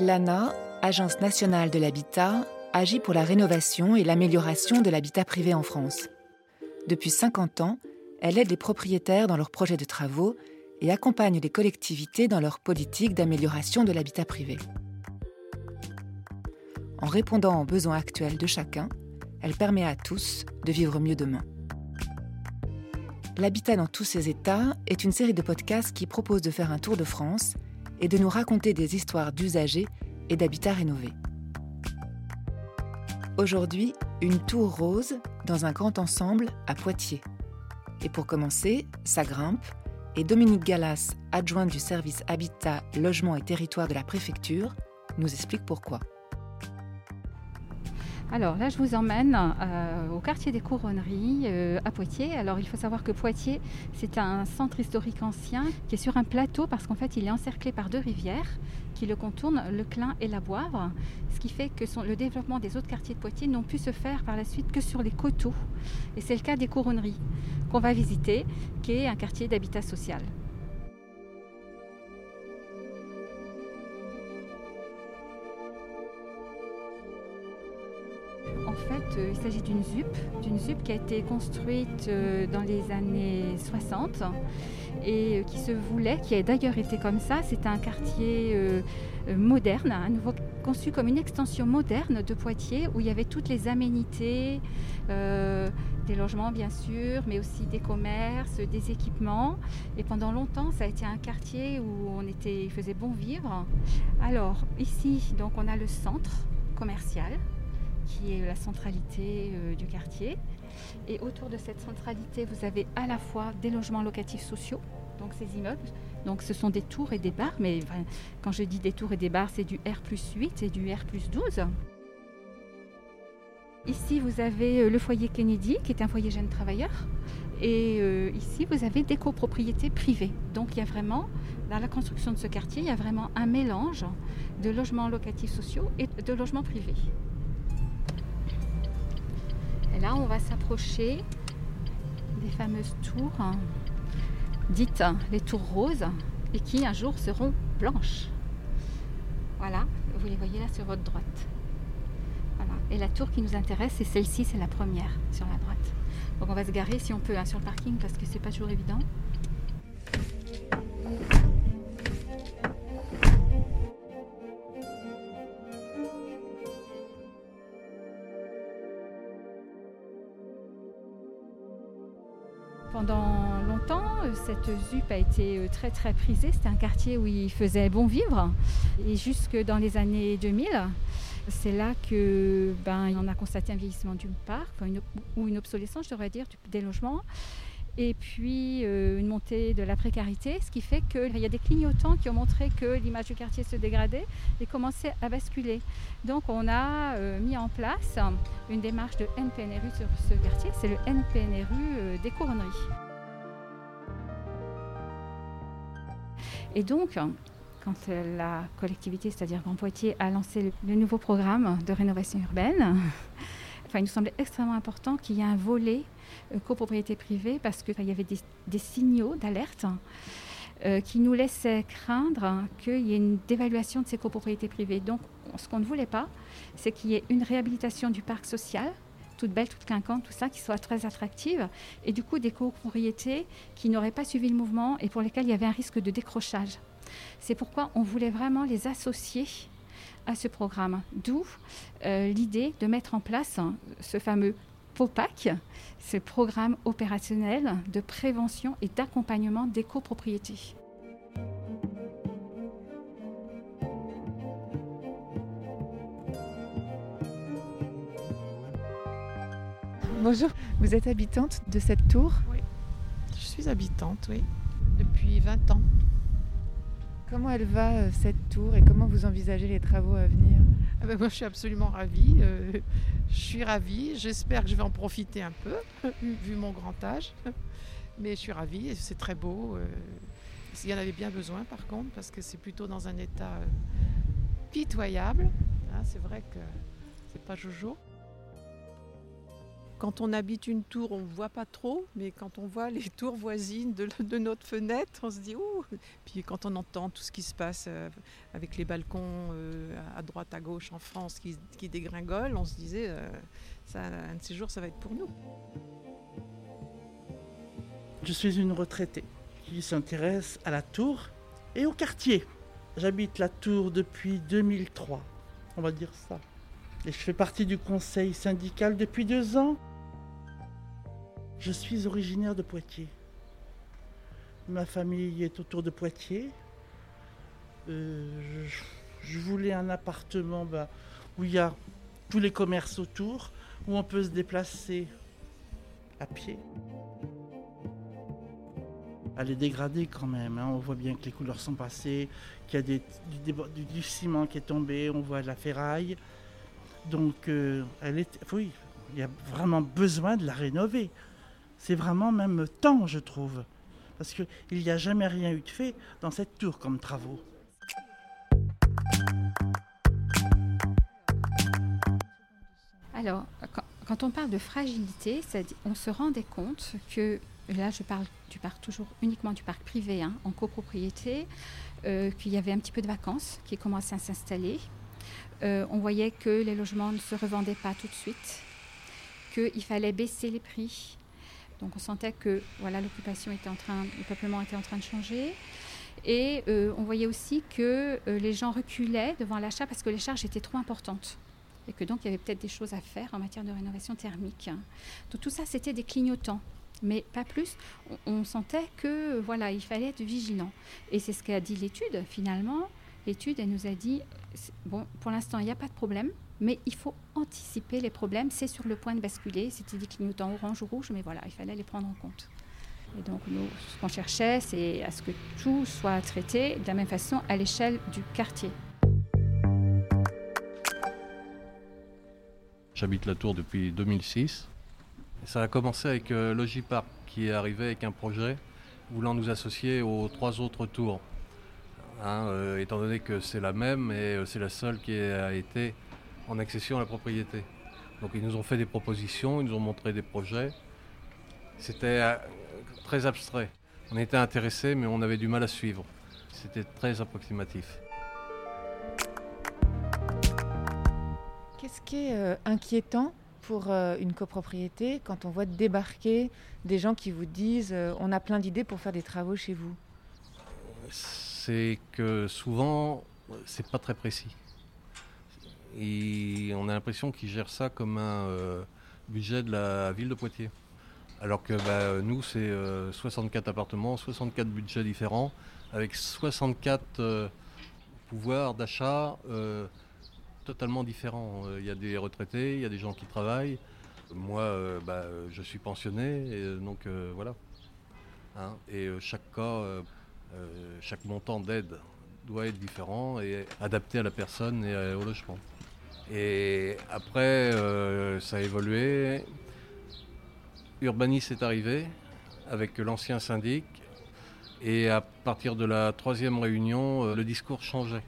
L'ANA, Agence nationale de l'habitat, agit pour la rénovation et l'amélioration de l'habitat privé en France. Depuis 50 ans, elle aide les propriétaires dans leurs projets de travaux et accompagne les collectivités dans leur politique d'amélioration de l'habitat privé. En répondant aux besoins actuels de chacun, elle permet à tous de vivre mieux demain. L'habitat dans tous ses états est une série de podcasts qui propose de faire un tour de France et de nous raconter des histoires d'usagers et d'habitats rénovés. Aujourd'hui, une tour rose dans un grand ensemble à Poitiers. Et pour commencer, ça grimpe et Dominique Gallas, adjointe du service Habitat, Logement et Territoire de la préfecture, nous explique pourquoi. Alors là, je vous emmène euh, au quartier des Couronneries euh, à Poitiers. Alors il faut savoir que Poitiers, c'est un centre historique ancien qui est sur un plateau parce qu'en fait, il est encerclé par deux rivières qui le contournent, le Clin et la Boivre, ce qui fait que le développement des autres quartiers de Poitiers n'ont pu se faire par la suite que sur les coteaux. Et c'est le cas des Couronneries qu'on va visiter, qui est un quartier d'habitat social. Euh, il s'agit d'une ZUP, d'une qui a été construite euh, dans les années 60 et euh, qui se voulait, qui a d'ailleurs été comme ça. C'est un quartier moderne, conçu comme une extension moderne de Poitiers où il y avait toutes les aménités, des logements bien sûr, mais aussi des commerces, des équipements. Et pendant longtemps, ça a été un quartier où on était, il faisait bon vivre. Alors ici, donc on a le centre commercial qui est la centralité euh, du quartier. Et autour de cette centralité, vous avez à la fois des logements locatifs sociaux, donc ces immeubles. Donc ce sont des tours et des bars, mais quand je dis des tours et des bars, c'est du R 8 et du R 12. Ici, vous avez euh, le foyer Kennedy, qui est un foyer jeunes travailleurs. Et euh, ici, vous avez des copropriétés privées. Donc il y a vraiment, dans la construction de ce quartier, il y a vraiment un mélange de logements locatifs sociaux et de logements privés. Et là, on va s'approcher des fameuses tours dites les tours roses et qui un jour seront blanches. Voilà, vous les voyez là sur votre droite. Et la tour qui nous intéresse, c'est celle-ci, c'est la première sur la droite. Donc on va se garer si on peut hein, sur le parking parce que c'est pas toujours évident. Cette ZUP a été euh, très très prisée. C'était un quartier où il faisait bon vivre. Et jusque dans les années 2000, c'est là que ben, on a constaté un vieillissement du parc, ou une obsolescence, je devrais dire, des logements et puis euh, une montée de la précarité, ce qui fait qu'il y a des clignotants qui ont montré que l'image du quartier se dégradait et commençait à basculer. Donc on a euh, mis en place une démarche de NPNRU sur ce quartier, c'est le NPNRU des couronneries. Et donc, quand la collectivité, c'est-à-dire Grand Poitiers, a lancé le nouveau programme de rénovation urbaine, enfin, il nous semblait extrêmement important qu'il y ait un volet euh, copropriété privée parce qu'il y avait des, signaux d'alerte euh, qui nous laissaient craindre qu'il y ait une dévaluation de ces copropriétés privées. Donc, ce qu'on ne voulait pas, c'est qu'il y ait une réhabilitation du parc social toute belle, toute clinquante, tout ça, qui soit très attractive, et du coup des copropriétés qui n'auraient pas suivi le mouvement et pour lesquelles il y avait un risque de décrochage. C'est pourquoi on voulait vraiment les associer à ce programme. D'où euh, l'idée de mettre en place ce fameux POPAC, ce programme opérationnel de prévention et d'accompagnement des copropriétés. Bonjour, vous êtes habitante de cette tour Oui, je suis habitante, oui, depuis 20 ans. Comment elle va euh, cette tour et comment vous envisagez les travaux à venir? Ah ben, Moi je suis absolument ravie. Euh, je suis ravie. J'espère que je vais en profiter un peu, vu mon grand âge. Mais je suis ravie. C'est très beau. Euh, il y en avait bien besoin par contre, parce que c'est plutôt dans un état pitoyable. Hein, c'est vrai que c'est pas Jojo. Quand on habite une tour, on ne voit pas trop, mais quand on voit les tours voisines de, notre fenêtre, on se dit ouh Puis quand on entend tout ce qui se passe euh, avec les balcons euh, à droite, à gauche en France qui, qui dégringolent, on se disait euh, un de ces jours, ça va être pour nous. Je suis une retraitée qui s'intéresse à la tour et au quartier. J'habite la tour depuis 2003, on va dire ça. Et je fais partie du conseil syndical depuis deux ans. Je suis originaire de Poitiers. Ma famille est autour de Poitiers. Euh, je, voulais un appartement bah, où il y a tous les commerces autour, où on peut se déplacer à pied. Elle est dégradée quand même. Hein. On voit bien que les couleurs sont passées, qu'il y a du, ciment qui est tombé, on voit de la ferraille. Donc, euh, elle est, oui, il y a vraiment besoin de la rénover. C'est vraiment même temps, je trouve. Parce qu'il n'y a jamais rien eu de fait dans cette tour comme travaux. Alors, quand, on parle de fragilité, on se rendait compte que, là je parle du parc toujours uniquement du parc privé, hein, en copropriété, euh, qu'il y avait un petit peu de vacances qui commençaient à s'installer. Euh, on voyait que les logements ne se revendaient pas tout de suite, qu'il fallait baisser les prix, donc on sentait que voilà l'occupation était en train, le peuplement était en train de changer. Et euh, on voyait aussi que euh, les gens reculaient devant l'achat parce que les charges étaient trop importantes. Et que donc il y avait peut-être des choses à faire en matière de rénovation thermique. Donc tout ça, c'était des clignotants. Mais pas plus. On, sentait que voilà, il fallait être vigilant. Et c'est ce qu'a dit l'étude finalement. L'étude, elle nous a dit bon, pour l'instant, il n'y a pas de problème mais il faut anticiper les problèmes. C'est sur le point de basculer. C'était des clignotants orange ou rouge, mais voilà, il fallait les prendre en compte. Et donc, nous, ce qu'on cherchait, c'est à ce que tout soit traité de la même façon à l'échelle du quartier. J'habite la tour depuis 2006. Ça a commencé avec euh, Logipark qui est arrivé avec un projet voulant nous associer aux trois autres tours. Hein, euh, étant donné que c'est la même et euh, c'est la seule qui a été en accession à la propriété. Donc ils nous ont fait des propositions, ils nous ont montré des projets. C'était euh, très abstrait. On était intéressés, mais on avait du mal à suivre. C'était très approximatif. Qu'est-ce qui est euh, inquiétant pour euh, une copropriété quand on voit débarquer des gens qui vous disent on a plein d'idées pour faire des travaux chez vous? C'est que souvent, c'est pas très précis. Et on a l'impression qu'ils gèrent ça comme un euh, budget de la ville de Poitiers. Alors que bah, nous, c'est 64 euh, appartements, 64 budgets différents, avec 64 euh, pouvoirs d'achat totalement différents. Il y a des retraités, il y a des gens qui travaillent. Moi, bah, je suis pensionné, donc voilà. Hein, et chaque cas, chaque montant d'aide doit être différent et adapté à la personne et au logement. Et après, euh, ça a évolué. Urbanis est arrivé avec l'ancien syndic. Et à partir de la troisième réunion, euh, le discours changeait.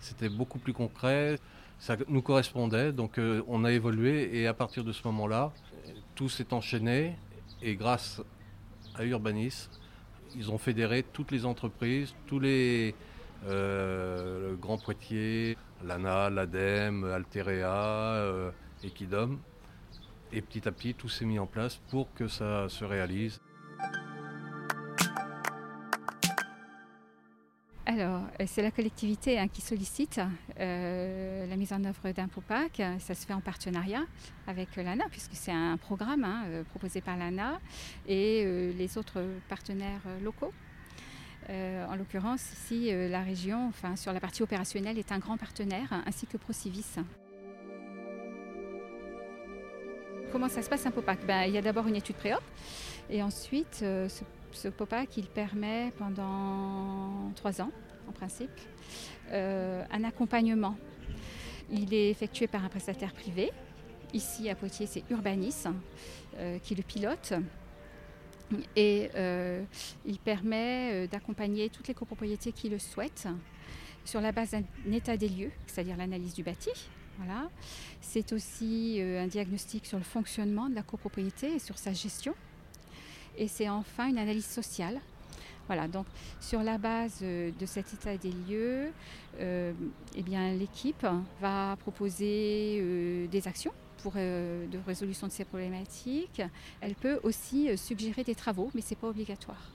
C'était beaucoup plus concret, ça nous correspondait, donc euh, on a évolué et à partir de ce moment-là, tout s'est enchaîné et grâce à Urbanis, ils ont fédéré toutes les entreprises, tous les Poitiers, l'ANA, l'ADEME, Alterea, euh, Equidom. Et petit à petit, tout s'est mis en place pour que ça se réalise. Alors, euh, c'est la collectivité hein, qui sollicite euh, la mise en œuvre d'un POPAC. Ça se fait en partenariat avec l'ANA, puisque c'est un programme hein, proposé par l'ANA et les autres partenaires locaux. Euh, en l'occurrence, ici, euh, la région, enfin, sur la partie opérationnelle, est un grand partenaire, ainsi que Procivis. Comment ça se passe un POPAC? Ben, Il y a d'abord une étude pré-op, et ensuite, euh, ce, ce, POPAC, il permet pendant trois ans, en principe, un accompagnement. Il est effectué par un prestataire privé. Ici, à Poitiers, c'est Urbanis qui le pilote. Et euh, il permet euh, d'accompagner toutes les copropriétés qui le souhaitent sur la base d'un état des lieux, c'est-à-dire l'analyse du bâti, Voilà. C'est aussi euh, un diagnostic sur le fonctionnement de la copropriété et sur sa gestion. Et c'est enfin une analyse sociale. Voilà, donc sur la base de cet état des lieux, eh l'équipe va proposer des actions euh, de résolution de ces problématiques. Elle peut aussi euh, suggérer des travaux, mais ce n'est pas obligatoire.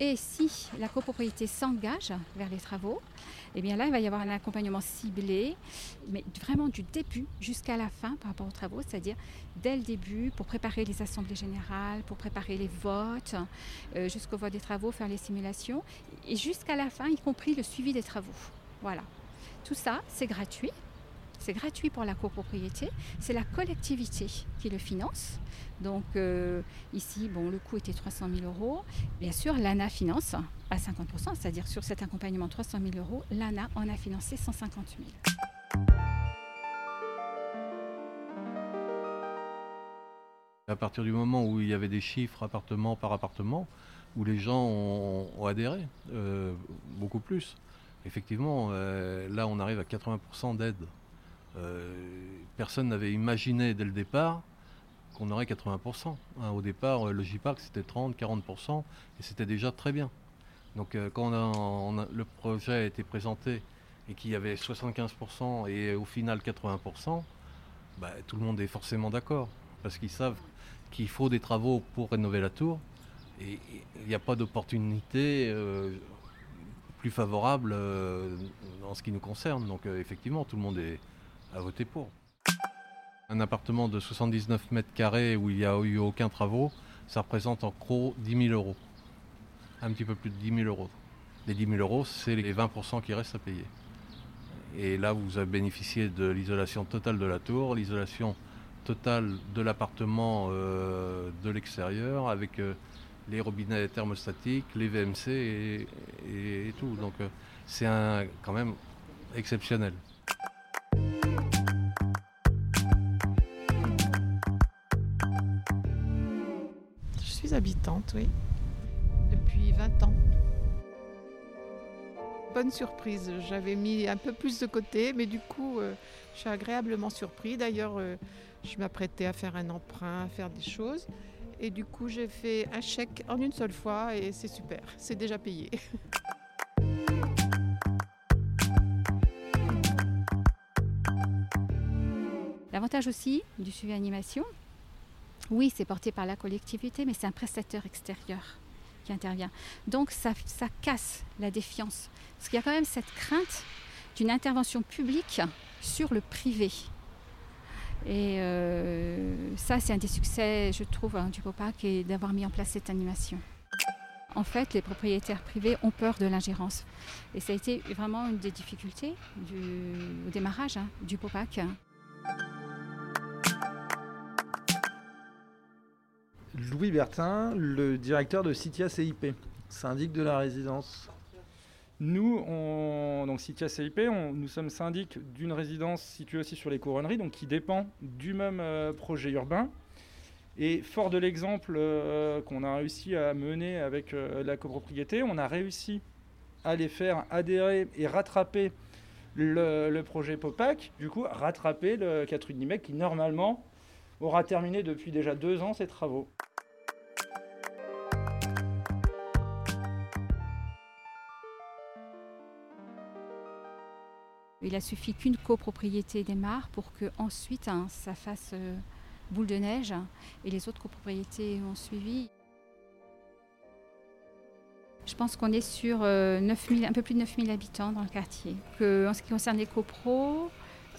Et si la copropriété s'engage vers les travaux, eh bien là, il va y avoir un accompagnement ciblé, mais vraiment du début jusqu'à la fin par rapport aux travaux, c'est-à-dire dès le début pour préparer les assemblées générales, pour préparer les votes, euh, jusqu'au vote des travaux, faire les simulations, et jusqu'à la fin, y compris le suivi des travaux. Voilà. Tout ça, c'est gratuit. C'est gratuit pour la copropriété. C'est la collectivité qui le finance. Donc euh, ici, bon, le coût était 300 000 euros. Bien sûr, l'ANA finance à 50%, c'est-à-dire sur cet accompagnement 300 000 euros, l'ANA en a financé 150 000. À partir du moment où il y avait des chiffres appartement par appartement, où les gens ont, adhéré, euh, beaucoup plus. Effectivement, euh, là on arrive à 80% d'aide. Euh, personne n'avait imaginé dès le départ qu'on aurait 80%. hein. Au départ, euh, le J-Park c'était 30-40% et c'était déjà très bien. Donc euh, quand le projet a été présenté et qu'il y avait 75% et au final 80%, bah, tout le monde est forcément d'accord. Parce qu'ils savent qu'il faut des travaux pour rénover la tour et il n'y a pas d'opportunité plus favorable en ce qui nous concerne. Donc effectivement, tout le monde est à voter pour. Un appartement de 79 mètres carrés où il n'y a eu aucun travaux, ça représente en gros 10 000 euros. Un petit peu plus de 10 000 euros. Les 10 000 euros, c'est les 20% qui restent à payer. Et là, vous avez bénéficié de l'isolation totale de la tour, l'isolation totale de l'appartement euh, de l'extérieur, avec euh, les robinets thermostatiques, les VMC et, tout. Donc euh, c'est quand même exceptionnel. Suis habitante, oui, depuis 20 ans. Bonne surprise, j'avais mis un peu plus de côté, mais du coup, euh, je suis agréablement surpris. D'ailleurs, euh, je m'apprêtais à faire un emprunt, à faire des choses. Et du coup, j'ai fait un chèque en une seule fois et c'est super, c'est déjà payé. L'avantage aussi du suivi animation, oui, c'est porté par la collectivité, mais c'est un prestataire extérieur qui intervient. Donc ça, ça casse la défiance. Parce qu'il y a quand même cette crainte d'une intervention publique sur le privé. Et euh, ça, c'est un des succès, je trouve, hein, du POPAC, et d'avoir mis en place cette animation. En fait, les propriétaires privés ont peur de l'ingérence. Et ça a été vraiment une des difficultés du, au démarrage hein, du POPAC. Louis Bertin, le directeur de Citia CIP, syndic de la résidence. Nous, on, donc Citia CIP, nous sommes syndic d'une résidence située aussi sur les couronneries, donc qui dépend du même euh, projet urbain. Et fort de l'exemple euh, qu'on a réussi à mener avec euh, la copropriété, on a réussi à les faire adhérer et rattraper le, le projet POPAC, du coup rattraper le Catherine Nimec qui normalement aura terminé depuis déjà deux ans ses travaux. Il a suffi qu'une copropriété démarre pour que ensuite hein, ça fasse euh, boule de neige et les autres copropriétés ont suivi. Je pense qu'on est sur euh, 9000 un peu plus de 9000 habitants dans le quartier. En ce qui concerne les copros,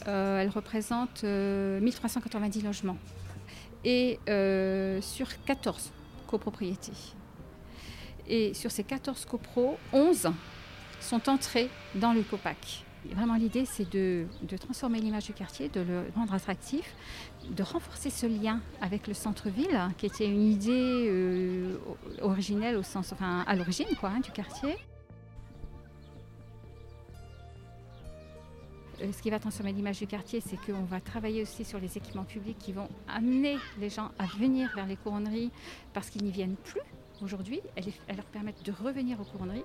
euh, elles représentent euh, 1390 logements et euh, sur 14 copropriétés. Et sur ces 14 copros, 11 sont entrés dans le COPAC. Vraiment, l'idée, c'est de, transformer l'image du quartier, de le rendre attractif, de renforcer ce lien avec le centre-ville, hein, qui était une idée euh, originelle au sens, enfin, à l'origine, quoi, hein, du quartier. Euh, Ce qui va transformer l'image du quartier, c'est qu'on va travailler aussi sur les équipements publics qui vont amener les gens à venir vers les couronneries parce qu'ils n'y viennent plus aujourd'hui. Elles leur permettent de revenir aux couronneries.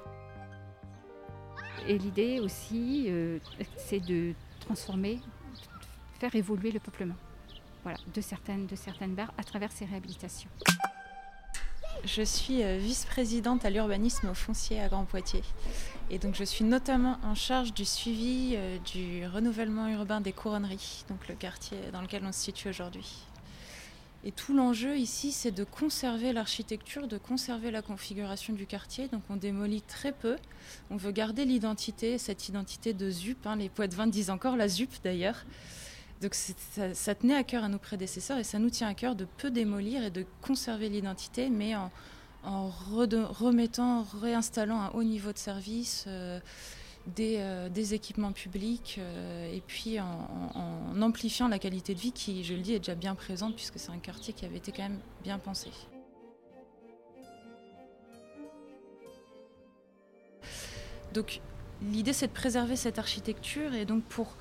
Et l'idée aussi, euh, c'est de transformer faire évoluer le peuplement voilà, de, certaines, de certaines barres à travers ces réhabilitations. Je suis euh, vice-présidente à l'urbanisme au foncier à Grand Poitiers. Et donc je suis notamment en charge du suivi euh, du renouvellement urbain des couronneries, donc le quartier dans lequel on se situe aujourd'hui. Et tout l'enjeu ici, c'est de conserver l'architecture, de conserver la configuration du quartier. Donc on démolit très peu. On veut garder l'identité, cette identité de ZUP. Hein. Les poètes 20 disent encore la ZUP d'ailleurs. Donc ça, tenait à cœur à nos prédécesseurs et ça nous tient à cœur de peu démolir et de conserver l'identité, mais en, remettant, réinstallant un haut niveau de service. Euh, euh, des, équipements publics euh, et puis en, amplifiant la qualité de vie qui, je le dis, est déjà bien présente puisque c'est un quartier qui avait été quand même bien pensé. Donc l'idée c'est de préserver cette architecture et donc pour,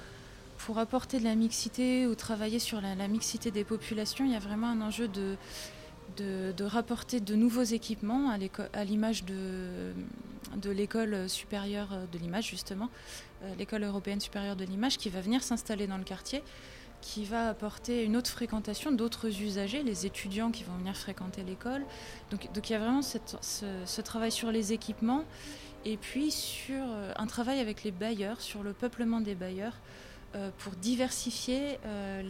pour apporter de la mixité ou travailler sur la mixité des populations, il y a vraiment un enjeu de, de, rapporter de nouveaux équipements à l'image de, l'école supérieure de l'image, justement, euh, l'école européenne supérieure de l'image, qui va venir s'installer dans le quartier, qui va apporter une autre fréquentation d'autres usagers, les étudiants qui vont venir fréquenter l'école. Donc, donc il y a vraiment ce, travail sur les équipements et puis sur euh, un travail avec les bailleurs, sur le peuplement des bailleurs. Euh, pour diversifier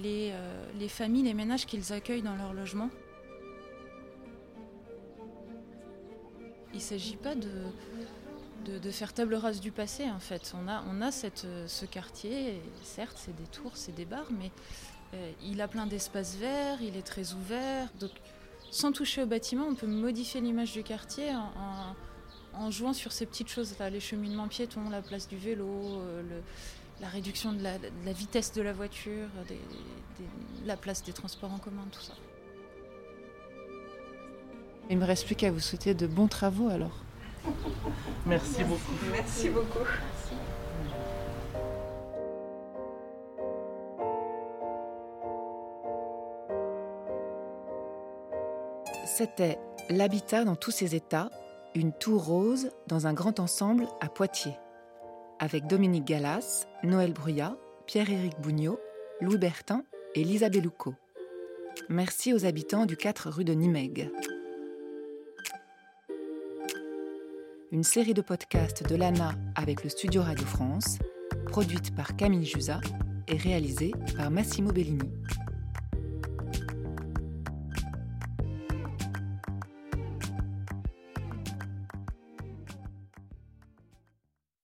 les familles, les ménages qu'ils accueillent dans leur logement. Il ne s'agit pas de, faire table rase du passé en fait. On a, ce quartier, certes c'est des tours, c'est des bars, mais euh, il a plein d'espaces verts, il est très ouvert. Donc sans toucher au bâtiment, on peut modifier l'image du quartier en, jouant sur ces petites choses-là, les cheminements piétons, la place du vélo, euh, la réduction de la, vitesse de la voiture, la place des transports en commun, tout ça. Il ne me reste plus qu'à vous souhaiter de bons travaux alors. Merci beaucoup. Merci beaucoup. C'était L'habitat dans tous ses états, une tour rose dans un grand ensemble à Poitiers. Avec Dominique Gallas, Noël Bruyat, Pierre-Éric Bougnot, Louis Bertin et Lisa Bellucco. Merci aux habitants du 4 rue de Nimègue. Une série de podcasts de l'ANA avec le Studio Radio France, produite par Camille Jusa et réalisée par Massimo Bellini.